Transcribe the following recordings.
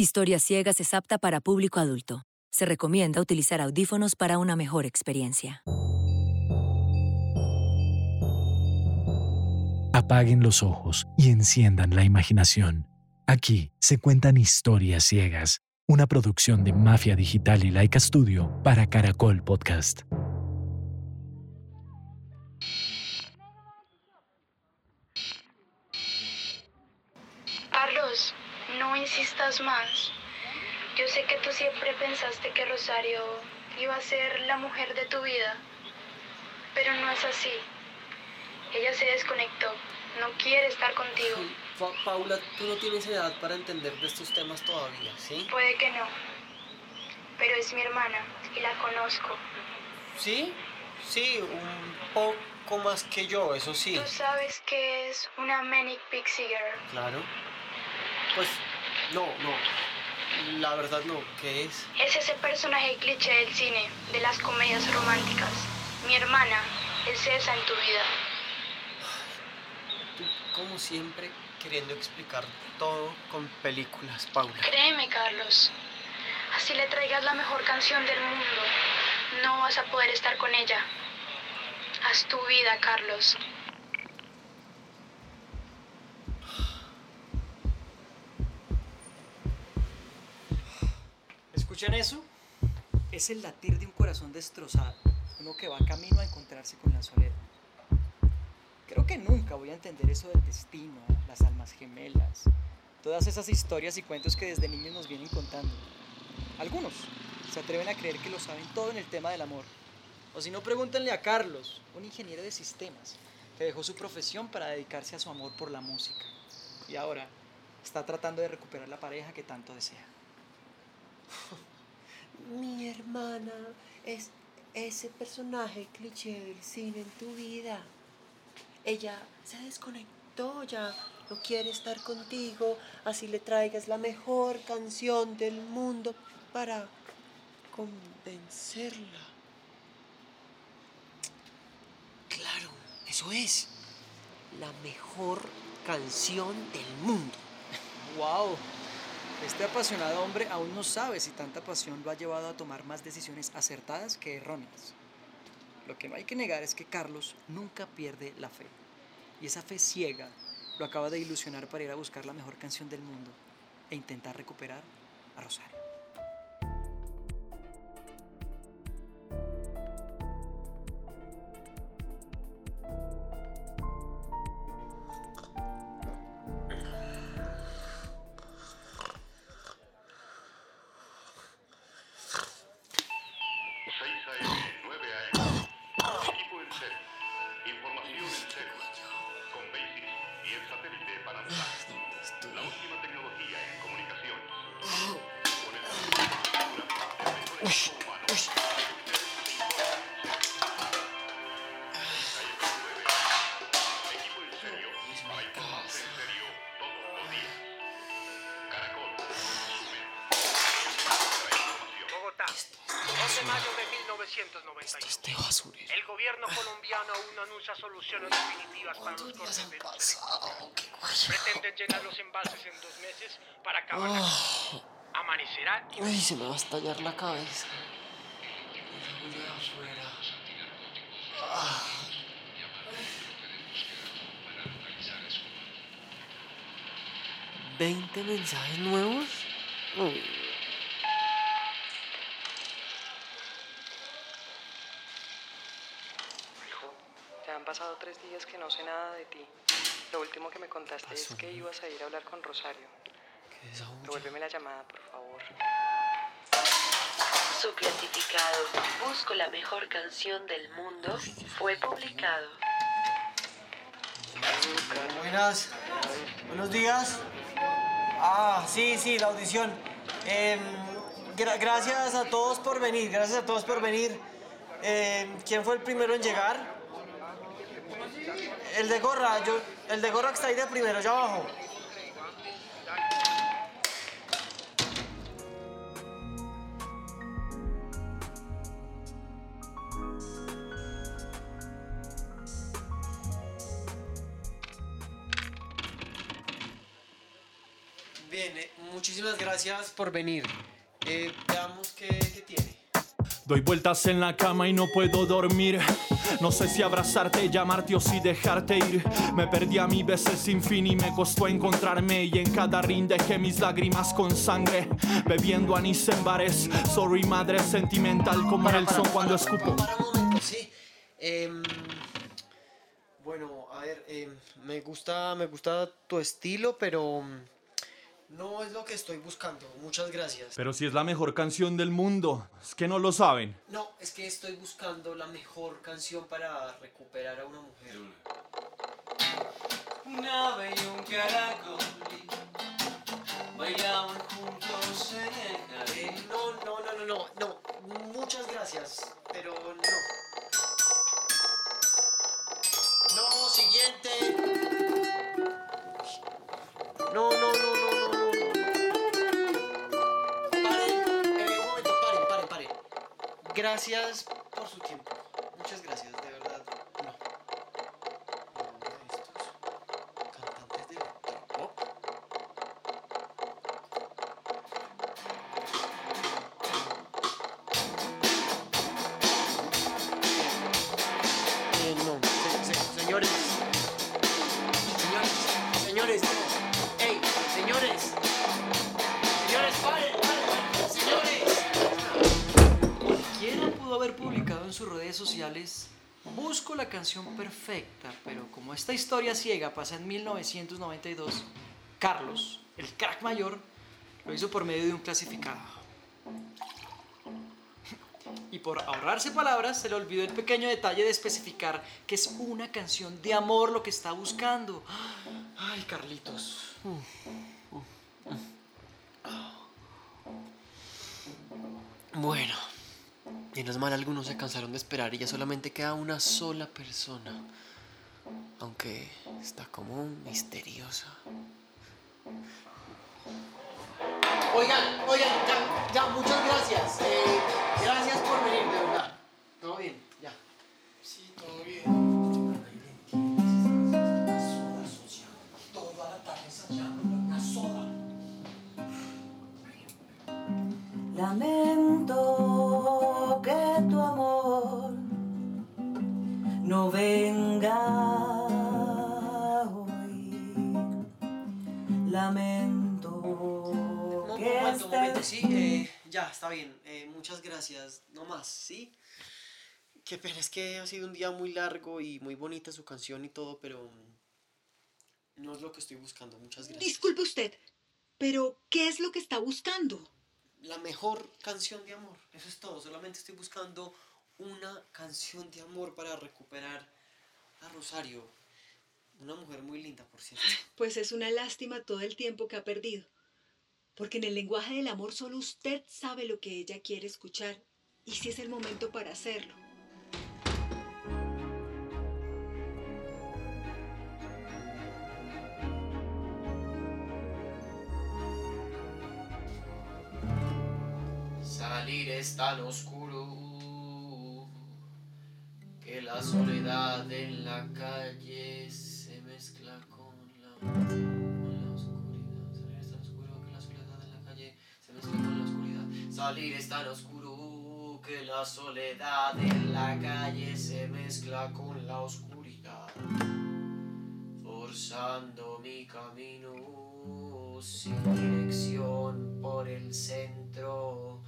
Historias Ciegas es apta para público adulto. Se recomienda utilizar audífonos para una mejor experiencia. Apaguen los ojos y enciendan la imaginación. Aquí se cuentan historias ciegas, una producción de Mafia Digital y Laika Studio para Caracol Podcast. Insistas más. Yo sé que tú siempre pensaste que Rosario iba a ser la mujer de tu vida, pero no es así. Ella se desconectó, no quiere estar contigo. Pa- Paula, tú no tienes edad para entender de estos temas todavía, ¿sí? Puede que no, pero es mi hermana y la conozco. Sí, sí, un poco más que yo, eso sí. Tú sabes que es una Manic Pixie Girl. Claro. Pues, no, no. La verdad no, ¿qué es? Es ese personaje cliché del cine, de las comedias románticas. Mi hermana es esa en tu vida. Tú, como siempre, queriendo explicar todo con películas, Paula. Créeme, Carlos. Así le traigas la mejor canción del mundo. No vas a poder estar con ella. Haz tu vida, Carlos. ¿Escuchan eso? Es el latir de un corazón destrozado, uno que va camino a encontrarse con la soledad. Creo que nunca voy a entender eso del destino, las almas gemelas, todas esas historias y cuentos que desde niños nos vienen contando. Algunos se atreven a creer que lo saben todo en el tema del amor. O si no, pregúntenle a Carlos, un ingeniero de sistemas, que dejó su profesión para dedicarse a su amor por la música. Y ahora está tratando de recuperar la pareja que tanto desea. Mi hermana es ese personaje cliché del cine en tu vida. Ella se desconectó ya, no quiere estar contigo, así le traigas la mejor canción del mundo para convencerla. Claro, eso es. La mejor canción del mundo. ¡Wow! Este apasionado hombre aún no sabe si tanta pasión lo ha llevado a tomar más decisiones acertadas que erróneas. Lo que no hay que negar es que Carlos nunca pierde la fe. Y esa fe ciega lo acaba de ilusionar para ir a buscar la mejor canción del mundo e intentar recuperar a Rosario. De basurero. El gobierno colombiano aún no anuncia soluciones definitivas para los cortes de. Pretenden llenar los embalses en dos meses para acabar crisis. Amanecerá y Uy, se me va a estallar la cabeza. ¿20 mensajes nuevos? Uy. Hijo, ya han pasado tres días que no sé nada de ti. Lo último que me contaste es que ibas a ir a hablar con Rosario. Devuélveme la llamada, por favor. Su clasificado Busco la mejor canción del mundo fue publicado. Buenas. Buenos días. Ah, sí, sí, la audición. Em, gra- gracias a todos por venir, gracias a todos por venir. Em, ¿Quién fue el primero en llegar? El de gorra, yo, el de gorra que está ahí de primero, allá abajo. Muchísimas gracias por venir. Eh, veamos qué, qué tiene. Doy vueltas en la cama y no puedo dormir. No sé si abrazarte, llamarte o si dejarte ir. Me perdí a mi veces sin fin y me costó encontrarme. Y en cada rin dejé mis lágrimas con sangre. Bebiendo anís en bares. Sorry, madre sentimental como el son cuando escupo. Para un momento, sí. Em, bueno, a ver, em, me gusta, me gusta tu estilo, pero no es lo que estoy buscando. Muchas gracias. Pero si es la mejor canción del mundo, es que no lo saben. No, es que estoy buscando la mejor canción para recuperar a una mujer. Una ave y un caracol bailaban Gracias la canción perfecta, pero como esta historia ciega pasa en 1992, Carlos, el crack mayor, lo hizo por medio de un clasificado. Y por ahorrarse palabras, se le olvidó el pequeño detalle de especificar que es una canción de amor lo que está buscando. Ay, Carlitos. Bueno, menos mal algunos se cansaron de esperar y ya solamente queda una sola persona. Aunque está como misteriosa. Oigan, oigan, ya, ya, muchas gracias. No más, ¿sí? Qué pena, es que ha sido un día muy largo y muy bonita su canción y todo, pero mm, no es lo que estoy buscando. Muchas gracias. Disculpe usted, pero ¿qué es lo que está buscando? La mejor canción de amor. Eso es todo. Solamente estoy buscando una canción de amor para recuperar a Rosario. Una mujer muy linda, por cierto. Pues es una lástima todo el tiempo que ha perdido. Porque en el lenguaje del amor solo usted sabe lo que ella quiere escuchar y si es el momento para hacerlo. Salir es tan oscuro que la soledad en la calle se mezcla con la, Salir es tan oscuro que la soledad en la calle se mezcla con la oscuridad. Forzando mi camino sin dirección por el centro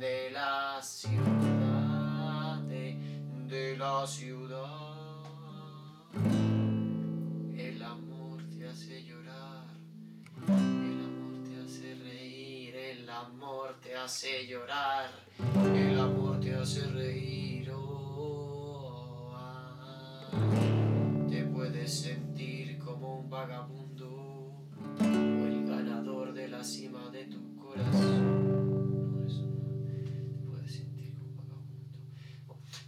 de la ciudad, de, la ciudad. El amor te hace llorar, amor te hace llorar, el amor te hace reír. oh, ah. Te puedes sentir como un vagabundo o el ganador de la cima de tu corazón. Te puedes sentir como un vagabundo.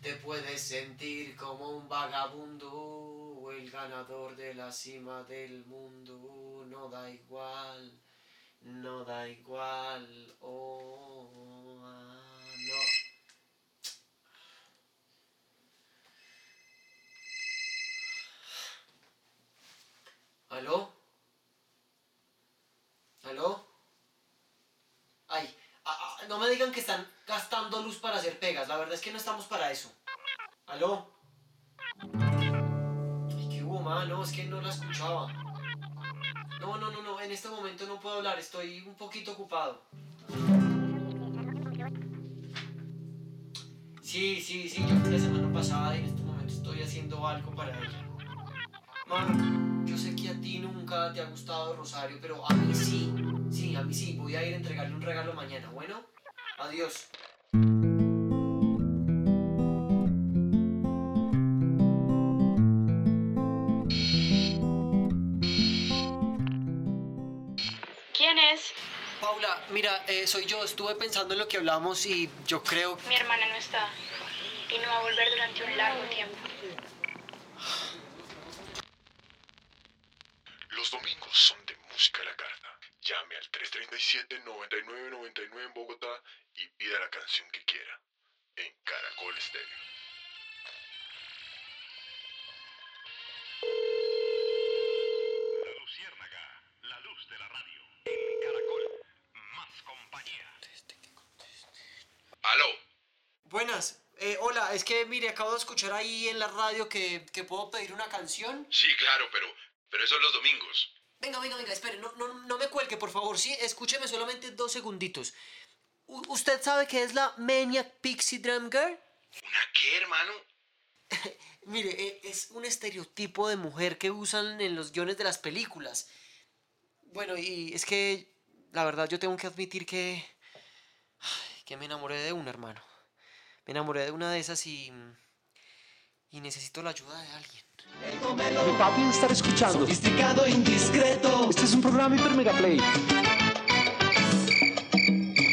Te puedes sentir como un vagabundo o el ganador de la cima del mundo. No da igual, no da igual. Oh, ah, no. ¿Aló? ¿Aló? no me digan que están gastando luz para hacer pegas. La verdad es que no estamos para eso. ¿Aló? Ay, ¿Qué hubo, ma? No, es que no la escuchaba. No, no, no, no. En este momento no puedo hablar. Estoy un poquito ocupado. Sí, sí, sí. Yo fui la semana pasada y en este momento estoy haciendo algo para ella. Ma, yo sé que a ti nunca te ha gustado Rosario, pero a mí sí. Sí, a mí sí. Voy a ir a entregarle un regalo mañana. Bueno, adiós. Eh, soy yo. Estuve pensando en lo que hablamos y yo creo... Mi hermana no está y no va a volver durante un largo tiempo. Los domingos son de música a la carta. Llame al 337-9999 en Bogotá y pida la canción que quiera. En Caracol Estéreo. Es que mire, acabo de escuchar ahí en la radio que, que puedo pedir una canción. Sí, claro, pero, pero eso es los domingos. Venga, venga, venga, espere, no, no, no me cuelgue, por favor, sí, escúcheme solamente dos segunditos. U- ¿Usted sabe qué es la Maniac Pixie Drum Girl? ¿Una qué, hermano? Mire, eh, es un estereotipo de mujer que usan en los guiones de las películas. Bueno, y es que la verdad yo tengo que admitir que... ay, que me enamoré de una, hermano. Me enamoré de una de esas y... Y necesito la ayuda de alguien. Mi papi debe estar escuchando. Sofisticado, indiscreto. Este es un programa hiper mega play.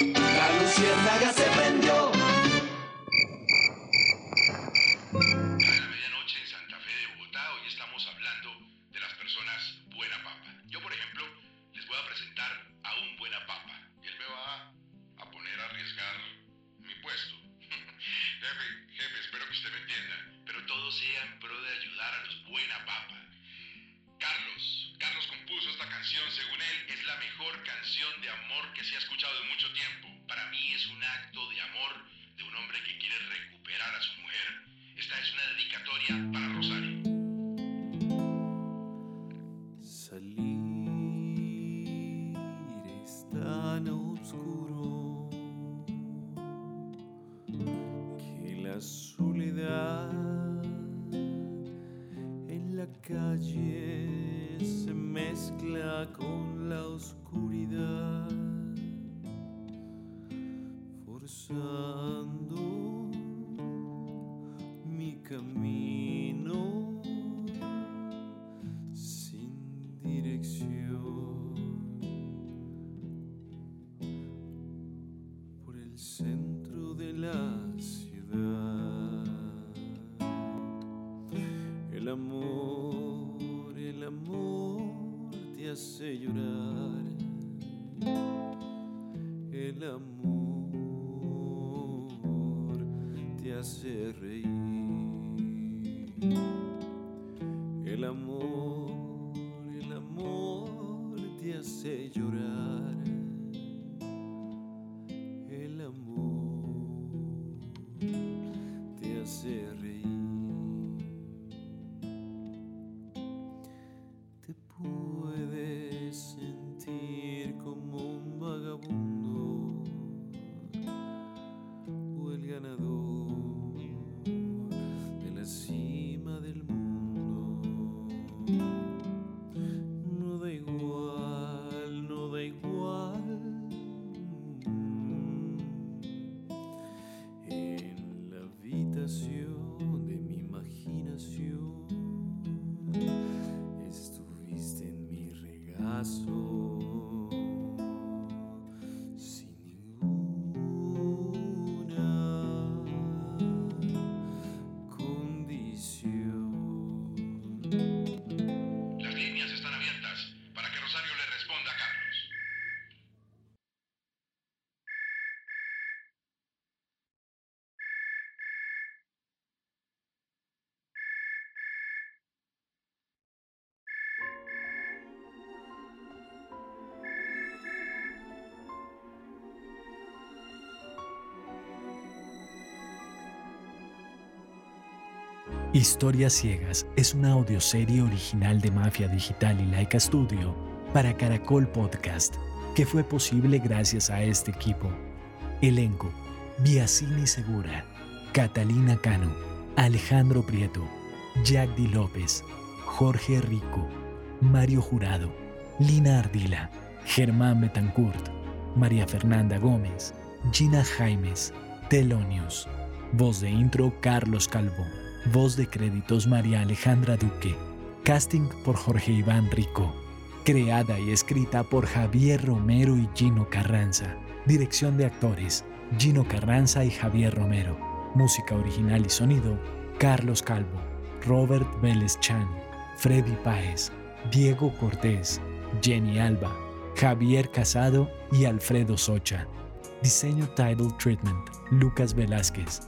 La luciérnaga se canción de amor que se ha escuchado en mucho tiempo. Para mí es un acto de amor de un hombre que quiere recuperar a su mujer. Esta es una dedicatoria para Rosario. Forzando mi camino sin dirección por el centro de la ciudad. El amor, el amor te hace llorar. El amor El amor, el amor te hace llorar. El amor te hace reír. Te puedes sentir como un vagabundo o el ganador Historias Ciegas es una audioserie original de Mafia Digital y Laika Studio para Caracol Podcast, que fue posible gracias a este equipo. Elenco: Biasini Segura, Catalina Cano, Alejandro Prieto, Jack Di López, Jorge Rico, Mario Jurado, Lina Ardila, Germán Betancourt, María Fernanda Gómez, Gina Jaimes, Telonius. Voz de intro Carlos Calvo. Voz de créditos María Alejandra Duque. Casting por Jorge Iván Rico. Creada y escrita por Javier Romero y Gino Carranza. Dirección de actores Gino Carranza y Javier Romero. Música original y sonido Carlos Calvo, Robert Vélez Chan, Freddy Páez, Diego Cortés, Jenny Alba, Javier Casado y Alfredo Socha. Diseño Title Treatment, Lucas Velázquez.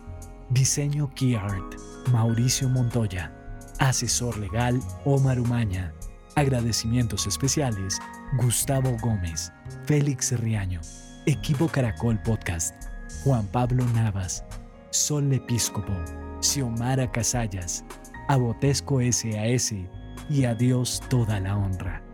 Diseño Key Art, Mauricio Montoya. Asesor legal, Omar Umaña. Agradecimientos especiales, Gustavo Gómez, Félix Riaño. Equipo Caracol Podcast, Juan Pablo Navas, Sol Episcopo, Xiomara Casallas, Abotesco SAS y a Dios toda la honra.